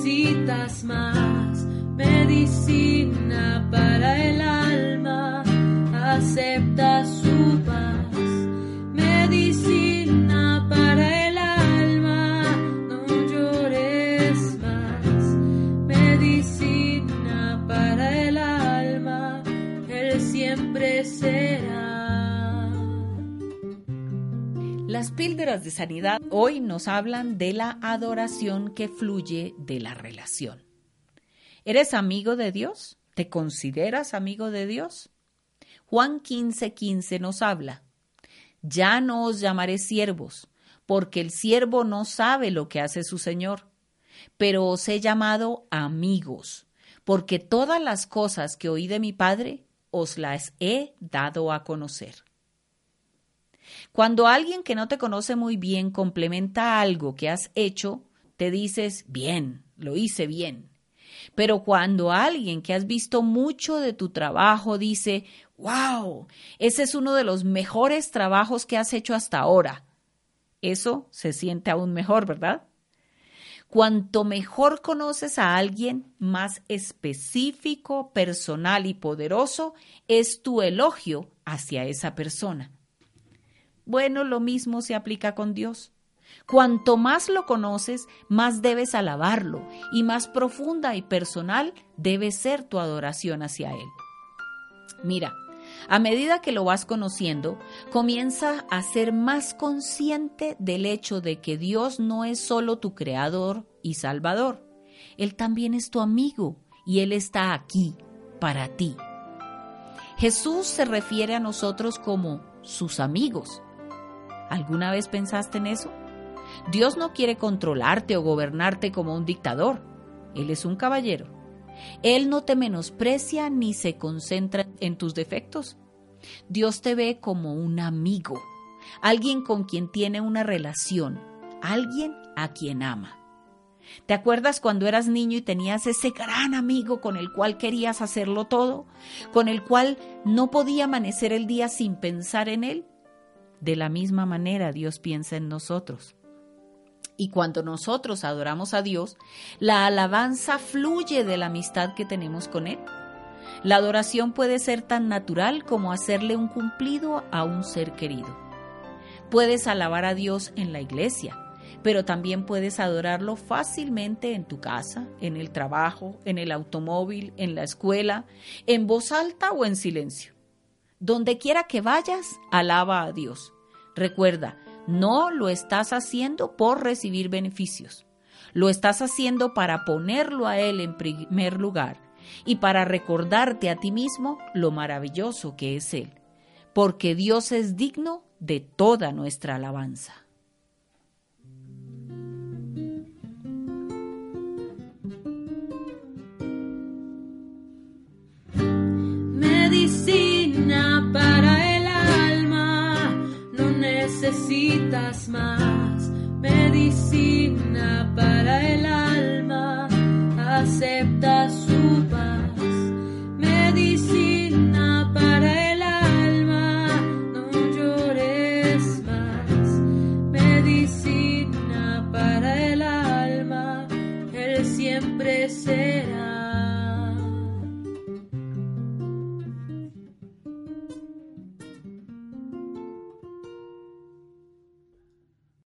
necesitas más. Medicina para el alma, acepta su paz, medicina para el alma, no llores más, medicina para el alma, Él siempre será. Las píldoras de sanidad hoy nos hablan de la adoración que fluye de la relación. ¿Eres amigo de Dios? ¿Te consideras amigo de Dios? Juan 15:15 15 nos habla, ya no os llamaré siervos, porque el siervo no sabe lo que hace su Señor, pero os he llamado amigos, porque todas las cosas que oí de mi Padre os las he dado a conocer. Cuando alguien que no te conoce muy bien complementa algo que has hecho, te dices, bien, lo hice bien. Pero cuando alguien que has visto mucho de tu trabajo dice, wow, ese es uno de los mejores trabajos que has hecho hasta ahora, eso se siente aún mejor, ¿verdad? Cuanto mejor conoces a alguien, más específico, personal y poderoso es tu elogio hacia esa persona. Bueno, lo mismo se aplica con Dios. Cuanto más lo conoces, más debes alabarlo y más profunda y personal debe ser tu adoración hacia Él. Mira, a medida que lo vas conociendo, comienza a ser más consciente del hecho de que Dios no es solo tu creador y salvador, Él también es tu amigo y Él está aquí para ti. Jesús se refiere a nosotros como sus amigos ¿Alguna vez pensaste en eso? Dios no quiere controlarte o gobernarte como un dictador. Él es un caballero. Él no te menosprecia ni se concentra en tus defectos. Dios te ve como un amigo, alguien con quien tiene una relación, alguien a quien ama. ¿Te acuerdas cuando eras niño y tenías ese gran amigo con el cual querías hacerlo todo? ¿Con el cual no podía amanecer el día sin pensar en él? De la misma manera Dios piensa en nosotros. Y cuando nosotros adoramos a Dios, la alabanza fluye de la amistad que tenemos con Él. La adoración puede ser tan natural como hacerle un cumplido a un ser querido. Puedes alabar a Dios en la iglesia, pero también puedes adorarlo fácilmente en tu casa, en el trabajo, en el automóvil, en la escuela, en voz alta o en silencio. Donde quiera que vayas, alaba a Dios. Recuerda, no lo estás haciendo por recibir beneficios. Lo estás haciendo para ponerlo a Él en primer lugar y para recordarte a ti mismo lo maravilloso que es Él, porque Dios es digno de toda nuestra alabanza. necesitas más. Medicina para el alma, acepta su paz, medicina para el alma, no llores más, medicina para el alma, él siempre se